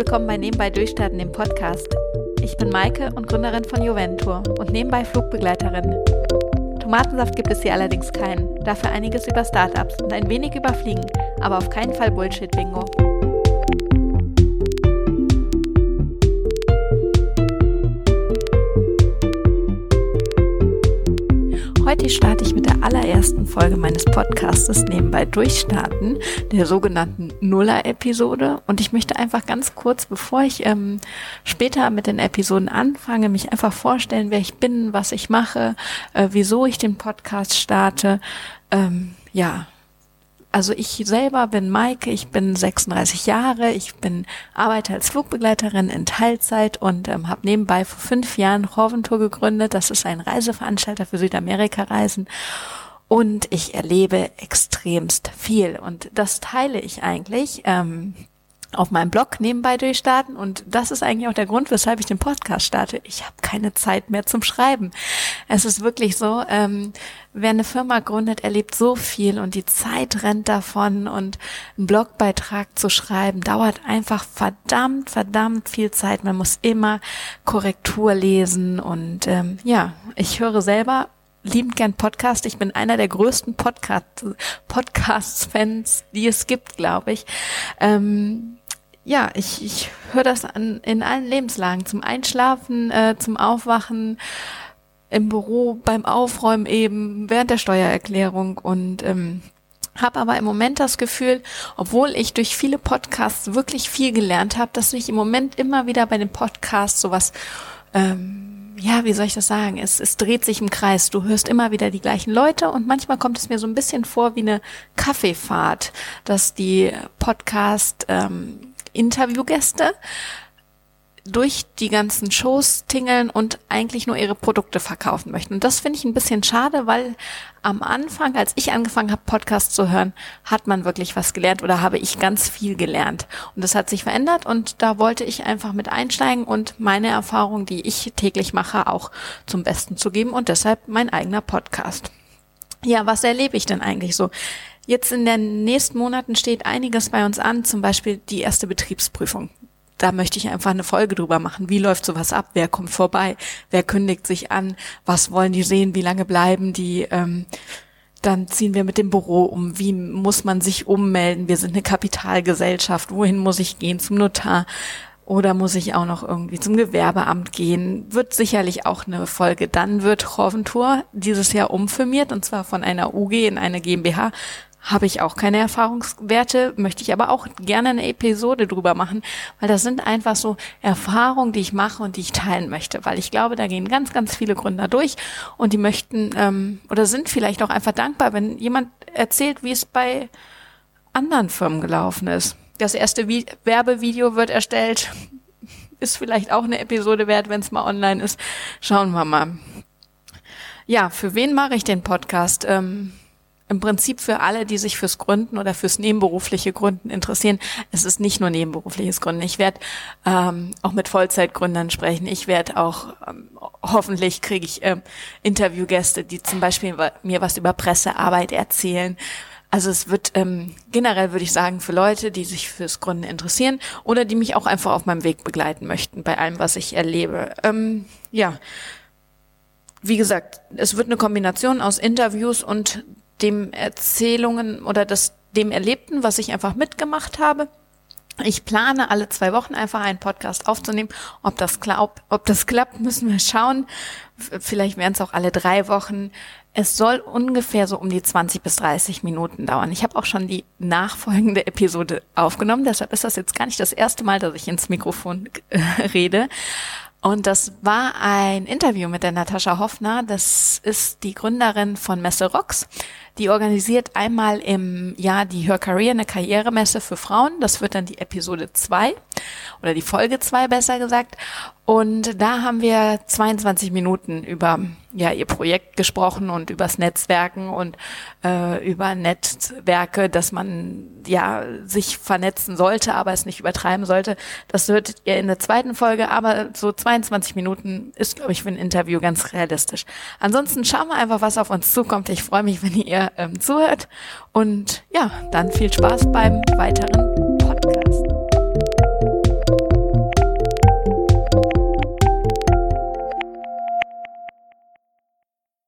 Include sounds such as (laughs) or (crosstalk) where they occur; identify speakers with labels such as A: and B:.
A: willkommen bei Nebenbei Durchstarten, dem Podcast. Ich bin Maike und Gründerin von Juventur und nebenbei Flugbegleiterin. Tomatensaft gibt es hier allerdings keinen, dafür einiges über Startups und ein wenig über Fliegen, aber auf keinen Fall Bullshit-Bingo. Heute starte ich mit der allerersten Folge meines Podcastes nebenbei durchstarten, der sogenannten Nuller-Episode. Und ich möchte einfach ganz kurz, bevor ich ähm, später mit den Episoden anfange, mich einfach vorstellen, wer ich bin, was ich mache, äh, wieso ich den Podcast starte. Ähm, ja, also ich selber bin Maike, ich bin 36 Jahre, ich bin arbeite als Flugbegleiterin in Teilzeit und ähm, habe nebenbei vor fünf Jahren Horventour gegründet. Das ist ein Reiseveranstalter für Südamerika-Reisen. Und ich erlebe extremst viel. Und das teile ich eigentlich. Ähm, auf meinem Blog nebenbei durchstarten und das ist eigentlich auch der Grund, weshalb ich den Podcast starte. Ich habe keine Zeit mehr zum Schreiben. Es ist wirklich so, ähm, wer eine Firma gründet, erlebt so viel und die Zeit rennt davon und einen Blogbeitrag zu schreiben dauert einfach verdammt, verdammt viel Zeit. Man muss immer Korrektur lesen und ähm, ja, ich höre selber liebend gern Podcast. Ich bin einer der größten Podcast, Podcasts-Fans, die es gibt, glaube ich. Ähm, ja, ich, ich höre das an, in allen Lebenslagen. Zum Einschlafen, äh, zum Aufwachen, im Büro, beim Aufräumen eben, während der Steuererklärung und ähm, habe aber im Moment das Gefühl, obwohl ich durch viele Podcasts wirklich viel gelernt habe, dass ich im Moment immer wieder bei den Podcasts sowas ähm, ja, wie soll ich das sagen? Es, es dreht sich im Kreis. Du hörst immer wieder die gleichen Leute und manchmal kommt es mir so ein bisschen vor wie eine Kaffeefahrt, dass die Podcast ähm, Interviewgäste durch die ganzen Shows tingeln und eigentlich nur ihre Produkte verkaufen möchten. Und das finde ich ein bisschen schade, weil am Anfang, als ich angefangen habe, Podcasts zu hören, hat man wirklich was gelernt oder habe ich ganz viel gelernt. Und das hat sich verändert und da wollte ich einfach mit einsteigen und meine Erfahrung, die ich täglich mache, auch zum Besten zu geben und deshalb mein eigener Podcast. Ja, was erlebe ich denn eigentlich so? Jetzt in den nächsten Monaten steht einiges bei uns an, zum Beispiel die erste Betriebsprüfung. Da möchte ich einfach eine Folge drüber machen. Wie läuft sowas ab? Wer kommt vorbei? Wer kündigt sich an? Was wollen die sehen? Wie lange bleiben die? Ähm, dann ziehen wir mit dem Büro um. Wie muss man sich ummelden? Wir sind eine Kapitalgesellschaft. Wohin muss ich gehen? Zum Notar? Oder muss ich auch noch irgendwie zum Gewerbeamt gehen? Wird sicherlich auch eine Folge. Dann wird Hoventour dieses Jahr umfirmiert und zwar von einer UG in eine GmbH habe ich auch keine Erfahrungswerte, möchte ich aber auch gerne eine Episode drüber machen, weil das sind einfach so Erfahrungen, die ich mache und die ich teilen möchte, weil ich glaube, da gehen ganz, ganz viele Gründer durch und die möchten ähm, oder sind vielleicht auch einfach dankbar, wenn jemand erzählt, wie es bei anderen Firmen gelaufen ist. Das erste Vi Werbevideo wird erstellt, (laughs) ist vielleicht auch eine Episode wert, wenn es mal online ist. Schauen wir mal. Ja, für wen mache ich den Podcast? Ähm, im Prinzip für alle, die sich fürs Gründen oder fürs nebenberufliche Gründen interessieren. Es ist nicht nur nebenberufliches Gründen. Ich werde ähm, auch mit Vollzeitgründern sprechen. Ich werde auch, ähm, hoffentlich kriege ich ähm, Interviewgäste, die zum Beispiel mir was über Pressearbeit erzählen. Also es wird ähm, generell, würde ich sagen, für Leute, die sich fürs Gründen interessieren oder die mich auch einfach auf meinem Weg begleiten möchten bei allem, was ich erlebe. Ähm, ja, wie gesagt, es wird eine Kombination aus Interviews und dem Erzählungen oder das, dem Erlebten, was ich einfach mitgemacht habe. Ich plane alle zwei Wochen einfach einen Podcast aufzunehmen. Ob das, glaub, ob das klappt, (laughs) müssen wir schauen. Vielleicht wären es auch alle drei Wochen. Es soll ungefähr so um die 20 bis 30 Minuten dauern. Ich habe auch schon die nachfolgende Episode aufgenommen. Deshalb ist das jetzt gar nicht das erste Mal, dass ich ins Mikrofon äh, rede. Und das war ein Interview mit der Natascha Hoffner. Das ist die Gründerin von Messe Rocks. Die organisiert einmal im Jahr die Her Career, eine Karrieremesse für Frauen. Das wird dann die Episode 2 oder die Folge 2 besser gesagt. Und da haben wir 22 Minuten über ja, ihr Projekt gesprochen und übers Netzwerken und äh, über Netzwerke, dass man ja sich vernetzen sollte, aber es nicht übertreiben sollte. Das hört ihr in der zweiten Folge, aber so 22 Minuten ist, glaube ich, für ein Interview ganz realistisch. Ansonsten schauen wir einfach, was auf uns zukommt. Ich freue mich, wenn ihr ähm, zuhört. Und ja, dann viel Spaß beim weiteren